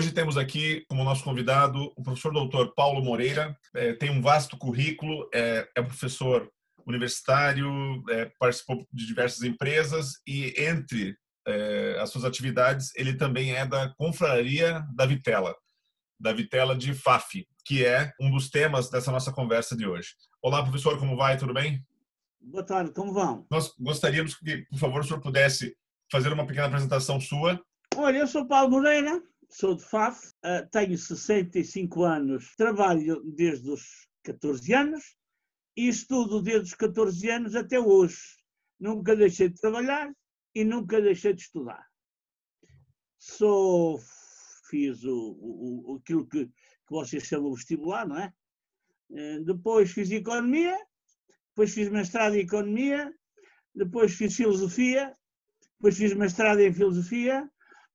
Hoje temos aqui como nosso convidado o professor doutor Paulo Moreira. É, tem um vasto currículo, é, é professor universitário, é, participou de diversas empresas e entre é, as suas atividades ele também é da confraria da Vitela, da Vitela de FAF, que é um dos temas dessa nossa conversa de hoje. Olá, professor, como vai? Tudo bem? Boa tarde, como vão? Nós gostaríamos que, por favor, o senhor pudesse fazer uma pequena apresentação sua. Olha, eu sou Paulo Moreira, sou de Faf, uh, tenho 65 anos, trabalho desde os 14 anos e estudo desde os 14 anos até hoje. Nunca deixei de trabalhar e nunca deixei de estudar. Sou, fiz o, o, aquilo que, que vocês chamam vestibular, não é? Uh, depois fiz economia, depois fiz mestrado em economia, depois fiz filosofia, depois fiz mestrado em filosofia,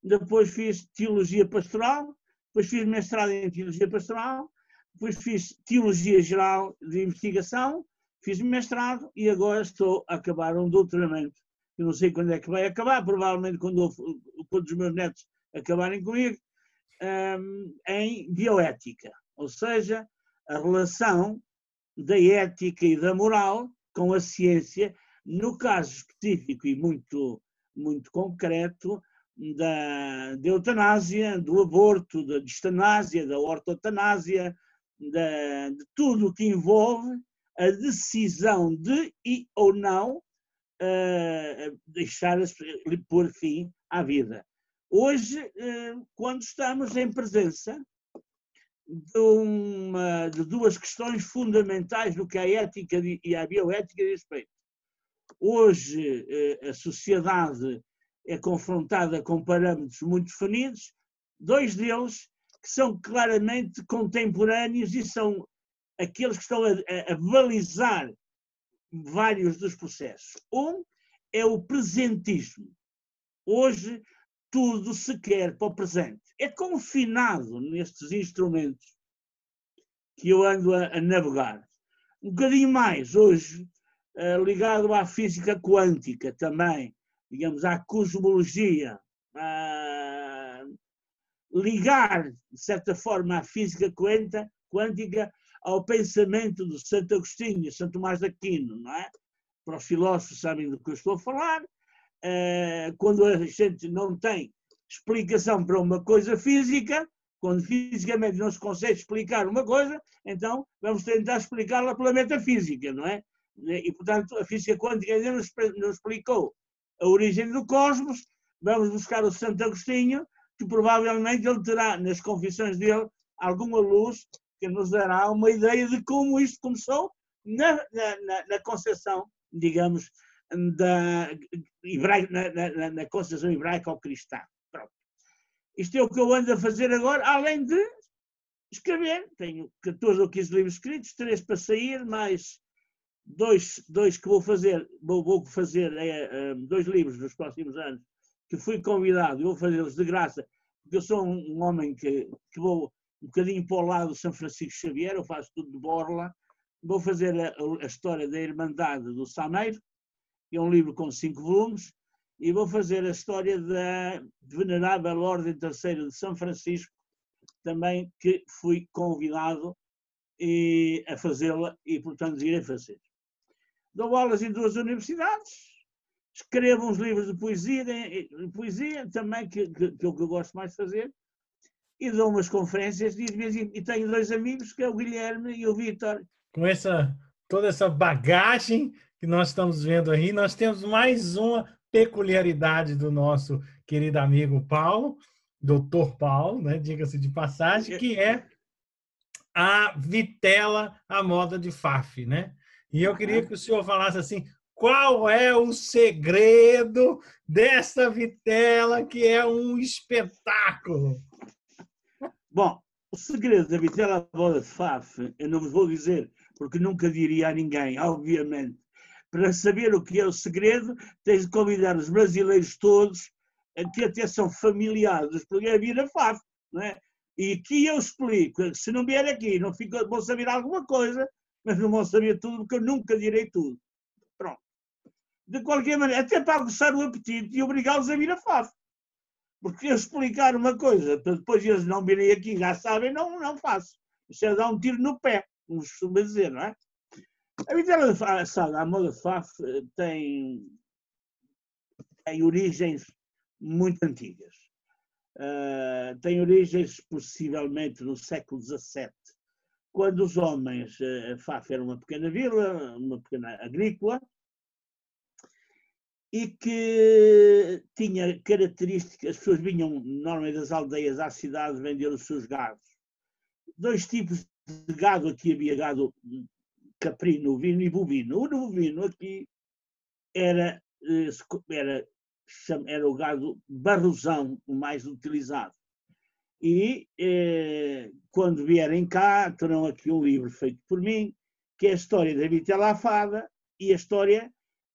depois fiz teologia pastoral, depois fiz mestrado em teologia pastoral, depois fiz teologia geral de investigação, fiz mestrado e agora estou a acabar um doutoramento. Eu não sei quando é que vai acabar, provavelmente quando, quando os meus netos acabarem comigo, um, em bioética, ou seja, a relação da ética e da moral com a ciência, no caso específico e muito, muito concreto, da, da eutanásia, do aborto, da distanásia, da ortotanásia, da, de tudo o que envolve a decisão de e ou não uh, deixar pôr fim à vida. Hoje, uh, quando estamos em presença de, uma, de, duas questões fundamentais do que a ética e a bioética diz respeito. Hoje, uh, a sociedade é confrontada com parâmetros muito definidos, dois deles que são claramente contemporâneos e são aqueles que estão a, a, balizar vários dos processos. Um é o presentismo. Hoje tudo se quer para o presente. É confinado nestes instrumentos que eu ando a, a navegar. Um bocadinho mais hoje, uh, ligado à física quântica também, digamos, à cosmologia, a ligar, de certa forma, a física quântica ao pensamento do Santo Agostinho Santo Tomás de Aquino, não é? Para os filósofos sabem do que eu estou a falar. Eh, quando a gente não tem explicação para uma coisa física, quando fisicamente não se consegue explicar uma coisa, então vamos tentar explicá-la pela metafísica, não é? E, portanto, a física quântica ainda não explicou a origem do cosmos, vamos buscar o Santo Agostinho, que provavelmente ele terá nas confissões dele alguma luz que nos dará uma ideia de como isto começou na, na, na concepção, digamos, da hebraica, na, na, na concepção hebraica ou cristã. Pronto. Isto é o que eu ando a fazer agora, além de escrever. Tenho 14 ou 15 livros escritos, três para sair, mais dois, dois que vou fazer, vou, vou fazer é, é, dois livros nos próximos anos, que fui convidado, vou fazê-los de graça, porque eu sou um, homem que, que vou um bocadinho para o lado do São Francisco Xavier, eu faço tudo de borla, vou fazer a, a história da Irmandade do Sameiro, que é um livro com cinco volumes, e vou fazer a história da Venerável Ordem Terceira de São Francisco, também que fui convidado e, a fazê-la e, portanto, irei fazer dou aulas em duas universidades, escrevo uns livros de poesia, de poesia também, que, que, que é o que eu gosto mais de fazer, e dou umas conferências e, e tenho dois amigos, que é o Guilherme e o Vitor. Com essa, toda essa bagagem que nós estamos vendo aí, nós temos mais uma peculiaridade do nosso querido amigo Paulo, doutor Paulo, né, diga-se de passagem, que é a vitela à moda de Faf, né? E eu queria que o senhor falasse assim: qual é o segredo dessa vitela que é um espetáculo? Bom, O segredo da vitela boda de Faf, eu não vos vou dizer, porque nunca diria a ninguém, obviamente. Para saber o que é o segredo, tens de convidar os brasileiros todos, que até são familiares dos programas, a vir a Faf. Não é? E aqui eu explico, se não vier aqui, não fico, vão saber alguma coisa, mas não vão saber tudo, porque eu nunca direi tudo. Pronto. De qualquer maneira, até para aguçar o apetite e obrigá-los a vir a FAF. Porque eu explicar uma coisa, para depois eles não virem aqui, já sabem, não, não faço. Isso é dar um tiro no pé, como costuma dizer, não é? A vitela assada à moda FAF eh, tem, tem origens muito antigas. Uh, tem origens possivelmente no século XVII, quando os homens, uh, Faf era uma pequena vila, uma pequena agrícola, e que tinha características, as pessoas vinham normalmente das aldeias à cidade vender os seus gados. Dois tipos de gado, aqui havia gado caprino, ovino e bovino. O bovino aqui era, eh, era era o gado barrosão o mais utilizado. E eh, quando vierem cá, terão aqui um livro feito por mim, que é a história da vitela fada e a história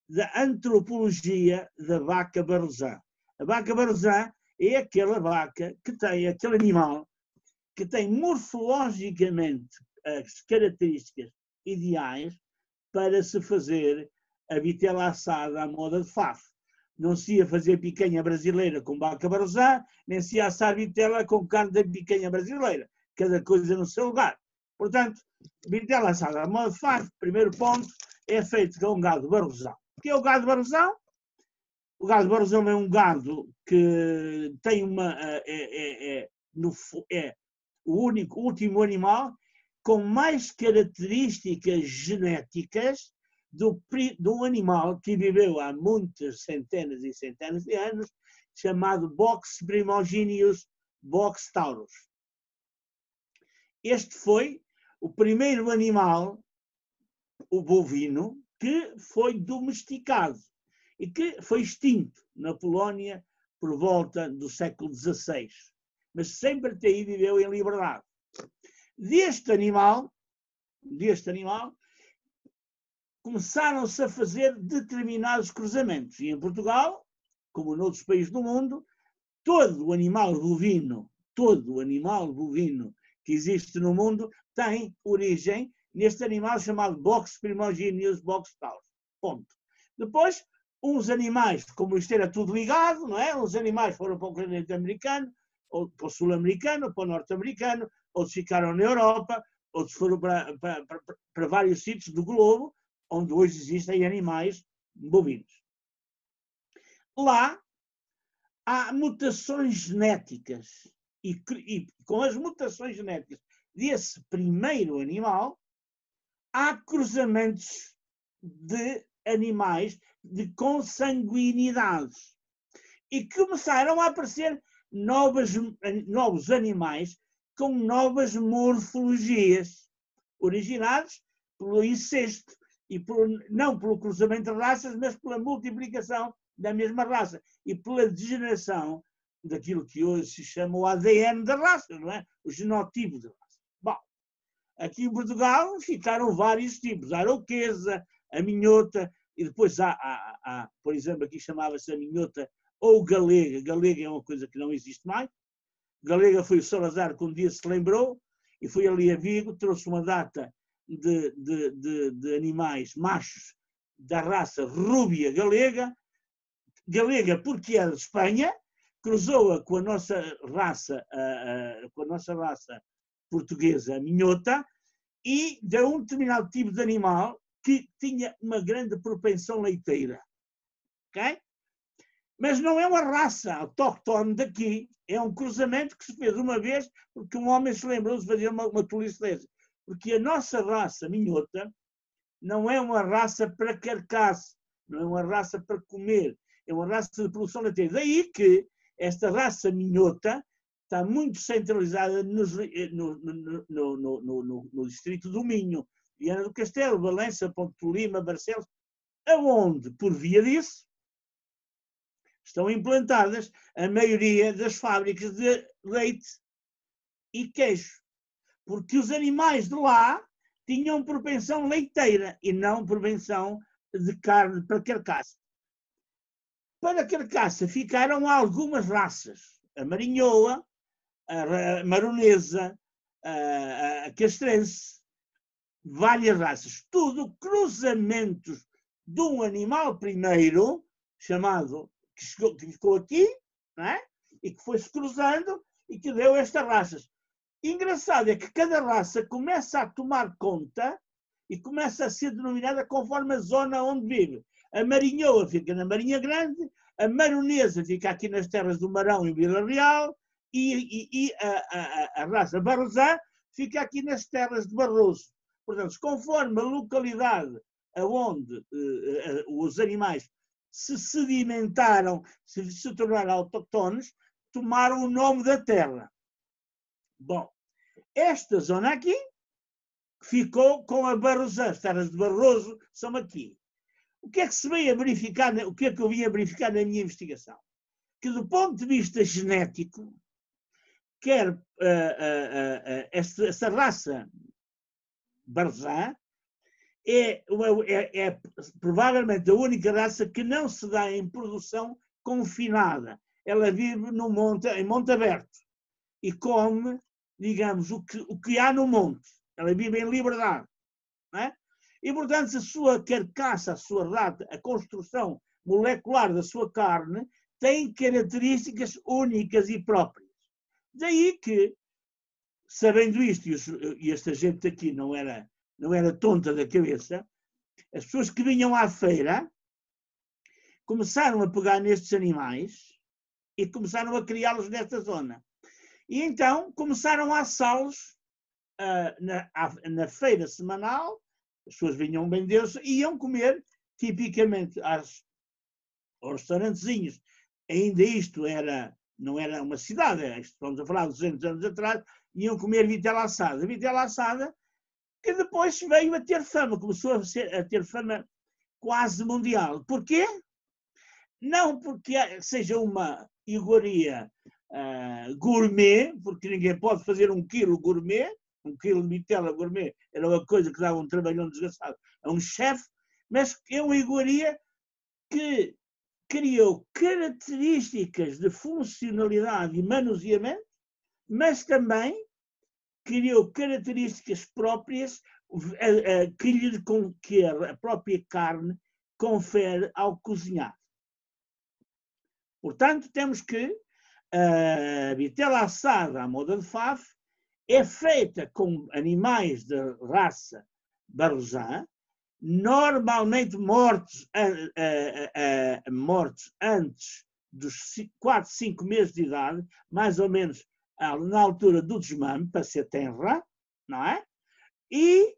da antropologia da vaca barrosã. A vaca barrosã é aquela vaca que tem, aquele animal que tem morfologicamente as características ideais para se fazer a vitela assada à moda de Faf não se ia fazer picanha brasileira com vaca barrosã, nem se ia assar vitela com carne de picanha brasileira. Cada coisa no seu lugar. Portanto, vitela assada modo faz, primeiro ponto, é feito com gado barrosão. O que é o gado barrosão? O gado barrosão é um gado que tem uma. É, é, é, no, é o único, último animal com mais características genéticas do, do animal que viveu há muitas centenas e centenas de anos, chamado Box primogenius Box taurus. Este foi o primeiro animal, o bovino, que foi domesticado e que foi extinto na Polónia por volta do século XVI, mas sempre até aí viveu em liberdade. Deste animal, deste animal, começaram-se a fazer determinados cruzamentos. E em Portugal, como noutros países do mundo, todo o animal bovino, todo o animal bovino que existe no mundo tem origem neste animal chamado Box primogenius box taurus. Ponto. Depois, uns animais, como isto era tudo ligado, não é? Uns animais foram para o continente americano, ou para o sul-americano, ou para o norte-americano, outros ficaram na Europa, outros foram para, para, para, para vários sítios do globo, onde hoje existem animais bovinos. Lá há mutações genéticas e, e, com as mutações genéticas desse primeiro animal, há cruzamentos de animais de consanguinidades e começaram a aparecer novas, novos animais com novas morfologias, originados pelo incesto e por, não pelo cruzamento de raças, mas pela multiplicação da mesma raça e pela degeneração daquilo que hoje se chama o ADN da raça, não é? O genotipo da raça. Bom, aqui em Portugal ficaram vários tipos, a aroquesa, a minhota, e depois há, há, há por exemplo, aqui chamava-se a minhota ou galega. Galega é uma coisa que não existe mais. Galega foi o Salazar que um dia se lembrou e foi ali a Vigo, trouxe uma data de, de, de, de animais machos da raça rúbia galega, galega porque é de Espanha, cruzou-a com a nossa raça, com a nossa raça portuguesa, a minhota, e deu um determinado tipo de animal que tinha uma grande propensão leiteira. Ok? Mas não é uma raça autóctone daqui, é um cruzamento que se fez uma vez porque um homem se lembrou de fazer uma, uma tolice. Porque a nossa raça minhota não é uma raça para carcaça, não é uma raça para comer, é uma raça de produção leiteira. Daí que esta raça minhota está muito centralizada eh, no, no, no, no, no, distrito do Minho, Viana do Castelo, Valença, Ponte Lima, Barcelos, aonde, por via disso, estão implantadas a maioria das fábricas de leite e queijo porque os animais de lá tinham propensão leiteira e não propensão de carne para carcaça. Para carcaça ficaram algumas raças. A marinhoa, a maronesa, a castrense, várias raças. Tudo cruzamentos de um animal primeiro, chamado, que, ficou aqui, é? e que foi-se cruzando e que deu estas raças. Engraçado é que cada raça começa a tomar conta e começa a ser denominada conforme a zona onde vive. A Marinhoa fica na Marinha Grande, a Maronesa fica aqui nas terras do Marão e Vila Real e, e, e a, a, a, raça Barrosã fica aqui nas terras de Barroso. Portanto, conforme a localidade onde uh, uh, os animais se sedimentaram, se, se tornaram autóctones, tomaram o nome da terra. Bom, esta zona aqui ficou com a Barroso, as terras de Barroso são aqui. O que é que se veio a verificar, o que é que eu vim a verificar na minha investigação? Que do ponto de vista genético, quer uh, uh, uh, esta, raça Barzã é, é, é, provavelmente a única raça que não se dá em produção confinada. Ela vive no monte, em monte aberto e come digamos, o que, o que há no monte. Ela vive em liberdade. É? E, portanto, a sua carcaça, a sua rata, a construção molecular da sua carne tem características únicas e próprias. Daí que, sabendo isto, e esta gente aqui não era, não era tonta da cabeça, as pessoas que vinham à feira começaram a pegar nestes animais e começaram a criá-los nesta zona. E então começaram a assá-los uh, na, na, feira semanal, as pessoas vinham bem Deus e iam comer tipicamente às, aos restaurantezinhos. Ainda isto era, não era uma cidade, estamos a falar de 200 anos atrás, iam comer vitela assada. Vitela assada que depois veio a ter fama, começou a, ser, a ter fama quase mundial. Porquê? Não porque seja uma iguaria uh, gourmet, porque ninguém pode fazer um quilo gourmet, um quilo de vitela gourmet era uma coisa que dava um trabalhão desgraçado a um chefe, mas é uma iguaria que criou características de funcionalidade e manuseamento, mas também criou características próprias que, lhe, que a própria carne confere ao cozinhar. Portanto, temos que a vitela assada à moda de Faf é feita com animais de raça barrosã, normalmente mortos, mortos antes dos 4, 5 meses de idade, mais ou menos na altura do desmame, para ser tenra, não é? E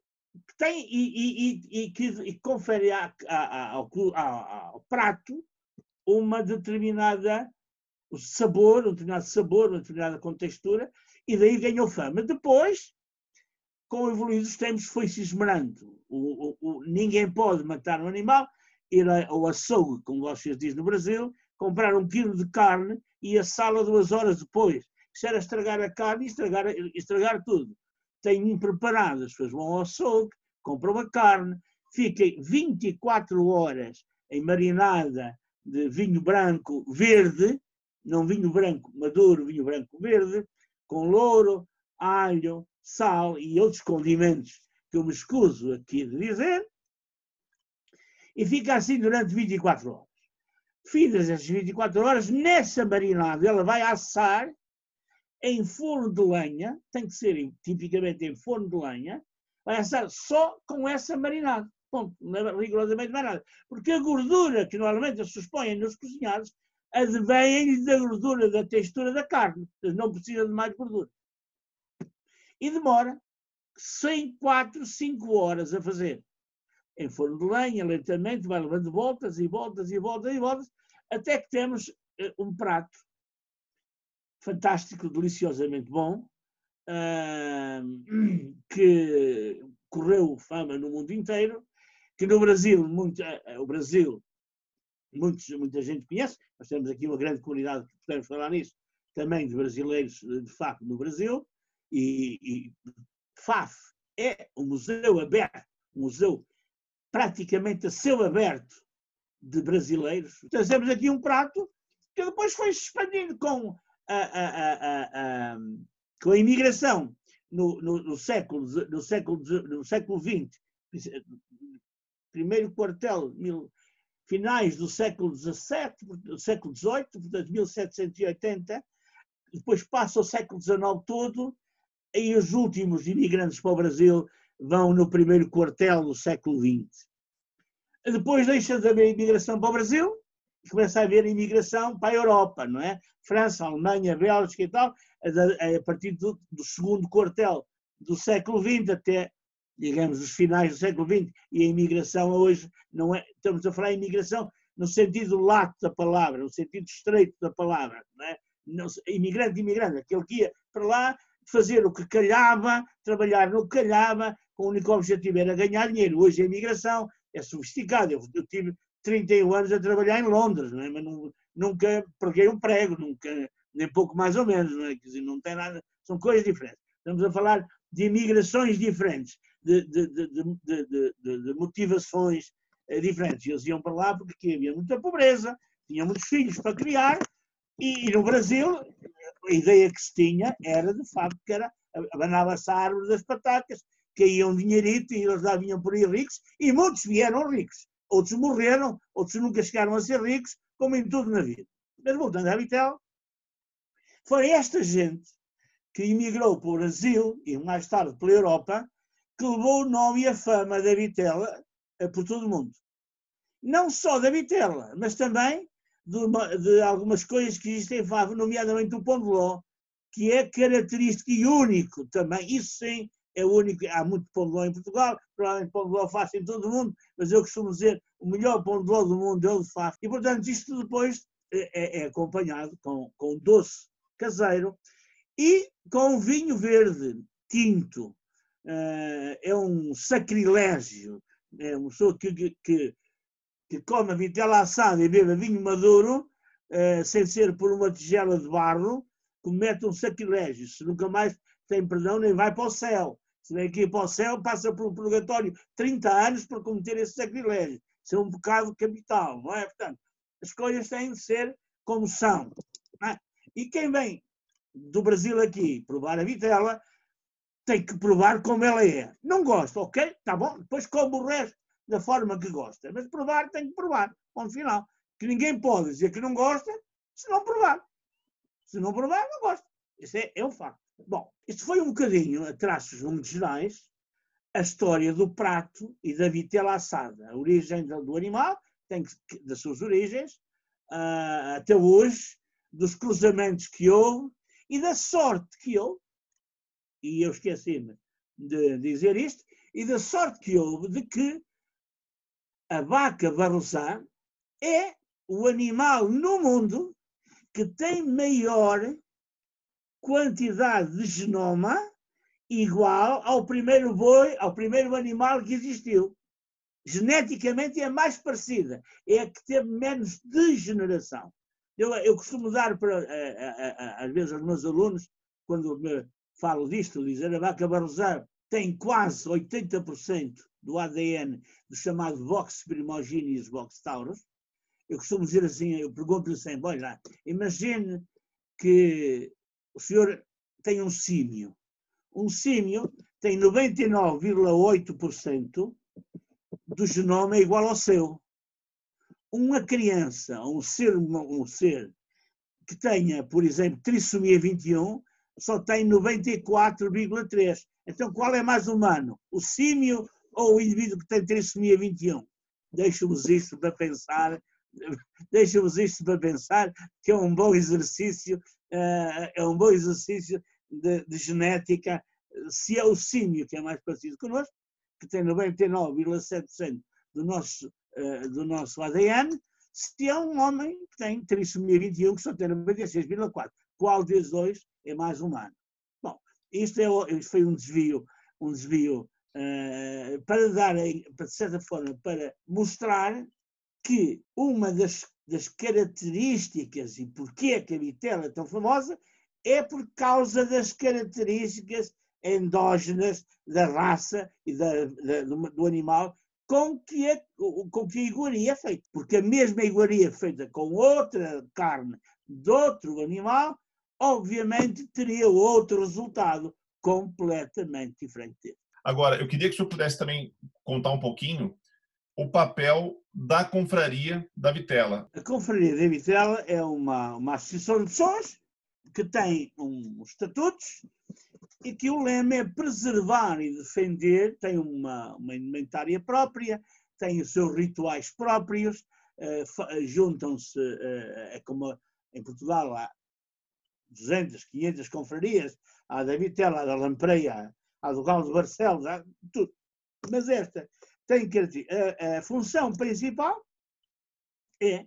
que, tem, e, e, e, que confere a, a, ao, ao, prato uma determinada o sabor, um determinado sabor, uma determinada contextura, e daí ganhou fama. Depois, com o evoluir dos tempos, foi-se esmerando. O, o, o, ninguém pode matar um animal, ir ao açougue, como vocês dizem no Brasil, comprar um quilo de carne e assá-la duas horas depois. Isso era estragar a carne e estragar, estragar tudo. Têm preparado, as pessoas vão ao açougue, compram a carne, fica 24 horas em marinada de vinho branco verde, não vinho branco maduro, vinho branco verde, com louro, alho, sal e outros condimentos que eu me escuso aqui de dizer, e fica assim durante 24 horas. Fidas essas 24 horas, nessa marinada, ela vai assar em forno de lenha, tem que ser tipicamente em forno de lenha, vai assar só com essa marinada. Ponto, não é rigorosamente mais nada. Porque a gordura que normalmente se expõe nos cozinhados advém da gordura, da textura da carne. Não precisa de mais gordura. E demora 100, 4, 5 horas a fazer. Em forno de lenha, lentamente, vai levando voltas e voltas e voltas e voltas, até que temos uh, um prato fantástico, deliciosamente bom, que correu fama no mundo inteiro, que no Brasil, muito, uh, o Brasil muitos, muita gente conhece, nós temos aqui uma grande comunidade que podemos falar nisso, também de brasileiros, de facto, no Brasil, e, e FAF é um museu aberto, um museu praticamente a céu aberto de brasileiros. Trazemos aqui um prato que depois foi expandindo com a, a, a, com a imigração no, no, no, século, no, século, no século XX, primeiro quartel, mil, finais do século XVII, do século XVIII, portanto 1780, depois passa o século XIX todo, e os últimos imigrantes para o Brasil vão no primeiro quartel do século XX. Depois deixa de haver imigração para o Brasil começa a haver imigração para a Europa, não é? França, Alemanha, Bélgica e tal, a partir do, do segundo quartel do século XX até, digamos, os finais do século XX. E a imigração hoje não é, estamos a falar em imigração no sentido lato da palavra, no sentido estreito da palavra, não é? imigrante, imigrante, aquele que ia para lá fazer o que calhava, trabalhar no que calhava, com o único objetivo era ganhar dinheiro. Hoje a imigração é sofisticada. Eu, eu tive 31 anos a trabalhar em Londres, não é? mas não, nunca preguei um prego, nunca, nem pouco mais ou menos, não é? Quer dizer, não tem nada, são coisas diferentes. Estamos a falar de imigrações diferentes, de, de, de, motivações eh, diferentes. Eles iam para lá porque havia muita pobreza, tinham muitos filhos para criar, e no Brasil a ideia que se tinha era de facto que era abanava-se a árvore das patacas, caía um dinheirito e eles lá vinham por aí ricos, e muitos vieram ricos. Outros morreram, outros nunca chegaram a ser ricos, como em tudo na vida. Mas voltando à Vitel, foi esta gente que emigrou para o Brasil e mais tarde pela Europa que levou o nome e a fama da Vitela por todo o mundo. Não só da Vitela, mas também de, uma, de algumas coisas que existem em Favo, nomeadamente o pão de ló, que é característico e único também. Isso sim é único. Há muito pão de ló em Portugal, provavelmente pão de ló faz em todo o mundo, mas eu costumo dizer o melhor pão de ló do mundo é o de Favo. E, portanto, isto depois é, é acompanhado com, com doce caseiro e com vinho verde tinto. Uh, é um sacrilégio. É uma pessoa que, que, que come vitela assada e bebe vinho maduro, uh, sem ser por uma tigela de barro, comete um sacrilégio. Se nunca mais tem perdão, nem vai para o céu. Se vem aqui para o céu, passa por um purgatório 30 anos por cometer esse sacrilégio. Isso é um pecado capital, não é? Portanto, as coisas têm de ser como são. É? E quem vem do Brasil aqui provar a vitela, tem que provar como ela é. Não gosta, ok? Tá bom? Depois come o resto da forma que gosta. Mas provar tem que provar. Ponto final. Que ninguém pode dizer que não gosta se não provar. Se não provar, não gosta. Isso é, é um facto. Bom, isto foi um bocadinho, a traços muito gerais, a história do prato e da vitela assada. A origem do animal, tem que, das suas origens, uh, até hoje, dos cruzamentos que houve e da sorte que houve, e eu esqueci-me de dizer isto, e da sorte que houve de que a vaca barroçá é o animal no mundo que tem maior quantidade de genoma igual ao primeiro boi, ao primeiro animal que existiu. Geneticamente é mais parecida, é a que teve menos degeneração. Eu, eu costumo dar para, às vezes, aos meus alunos, quando me falo disto, dizer a vaca barroçá tem quase 80% do ADN do chamado Vox Primogenes Vox Taurus. Eu costumo dizer assim, eu pergunto-lhe sempre, olha, imagine que o senhor tem um símio. Um símio tem 99,8% do genoma igual ao seu. Uma criança, um ser, um ser que tenha, por exemplo, trissomia 21, só tem 94,3%. Então, qual é mais humano? O símio ou o indivíduo que tem trissomia 21? Deixa-vos isto para pensar, deixa-vos isto para pensar, que é um bom exercício, eh, é um bom exercício de, de genética, se é o símio que é mais parecido connosco, que tem 99,7% do nosso, eh, do nosso ADN, se é um homem que tem trissomia 21, que só tem 96,4%. Qual desses dois é mais humano? Bom, isto, é, isto foi um desvio, um desvio uh, para dar, de certa forma, para mostrar que uma das, das características e porquê que a vitela é tão famosa é por causa das características endógenas da raça e da, da, do animal com que, a, com que a iguaria é feita. Porque a mesma iguaria feita com outra carne de outro animal, obviamente teria outro resultado completamente diferente. Agora, eu queria que o senhor pudesse também contar um pouquinho o papel da confraria da Vitela. A confraria da Vitela é uma, uma associação de pessoas que tem uns estatutos e que o lema é preservar e defender, tem uma, uma indumentária própria, tem os seus rituais próprios, uh, juntam-se, uh, é como em Portugal há 200, 500 confrarias, há da Vitela, há da Lampreia, há do Galo de Barcelos, há tudo. Mas esta tem que a, a função principal é,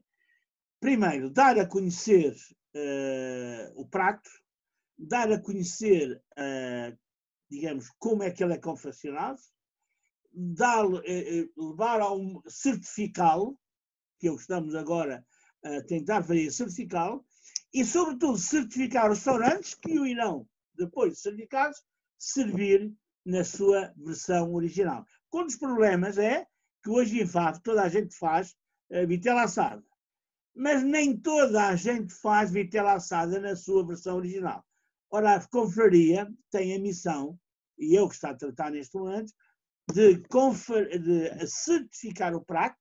primeiro, dar a conhecer uh, o prato, dar a conhecer, uh, digamos, como é que ele é confeccionado, dar, uh, levar a um certificá-lo, que é o que estamos agora a tentar fazer, certificá-lo, e, sobretudo, certificar restaurantes que o irão, depois de certificados, servir na sua versão original. Um dos problemas é que hoje em FAF toda a gente faz uh, vitela assada, mas nem toda a gente faz vitela assada na sua versão original. Ora, a confraria tem a missão, e eu que está a tratar neste momento, de, de certificar o prato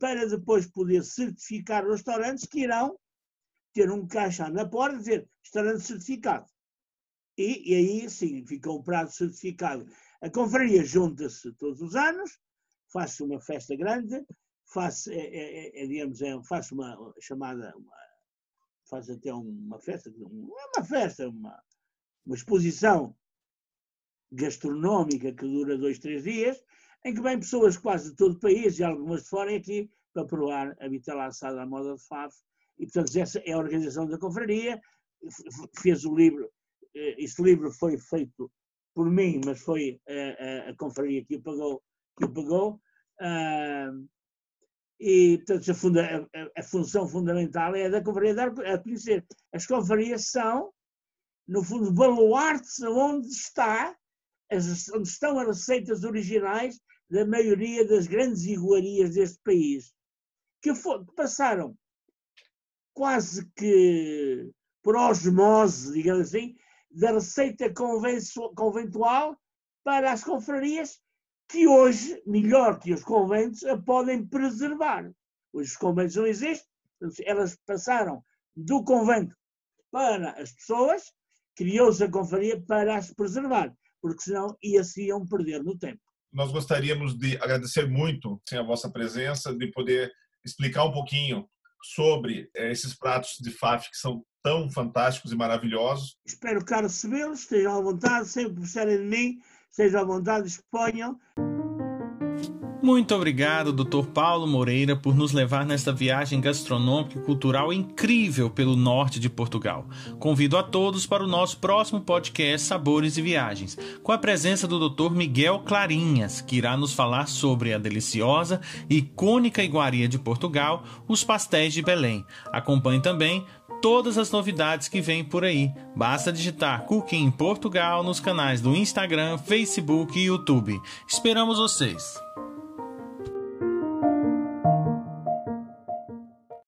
para depois poder certificar os restaurantes que irão ter um caixa na porta dizer restaurante certificado. E, e aí sim, fica o prato certificado. A confraria junta-se todos os anos, faz uma festa grande, faz, é, é, é, digamos, é, faz uma chamada, uma, faz até uma festa, é uma festa, uma, uma exposição gastronómica que dura dois, três dias, em que vêm pessoas quase de todo o país e algumas de fora aqui para provar a vitela assada à moda de Faf. E, portanto, essa é a organização da confraria, fez o livro, eh, este livro foi feito por mim, mas foi a, a, a confraria que o pagou. Que o pagou. E, portanto, a, funda, a, função fundamental é a da confraria dar a conhecer. As confrarias são, no fundo, baluartes onde está, onde estão as receitas originais da maioria das grandes iguarias deste país, que, for, que passaram quase que por osmose, digamos assim, da receita conventual para as confrarias que hoje, melhor que os conventos, a podem preservar. Hoje os conventos não existem, elas passaram do convento para as pessoas, criou-se a confraria para as preservar, porque senão ia-se iam perder no tempo. Nós gostaríamos de agradecer muito sim, a vossa presença, de poder explicar um pouquinho sobre eh, esses pratos de FAF que são tão fantásticos e maravilhosos. Espero cá recebê-los, estejam à vontade, sempre precisarem de mim, estejam à vontade, exponham. Muito obrigado, Dr. Paulo Moreira, por nos levar nesta viagem gastronômica e cultural incrível pelo norte de Portugal. Convido a todos para o nosso próximo podcast Sabores e Viagens, com a presença do Dr. Miguel Clarinhas, que irá nos falar sobre a deliciosa e icônica iguaria de Portugal, os pastéis de Belém. Acompanhe também todas as novidades que vêm por aí. Basta digitar Cooking Portugal nos canais do Instagram, Facebook e YouTube. Esperamos vocês!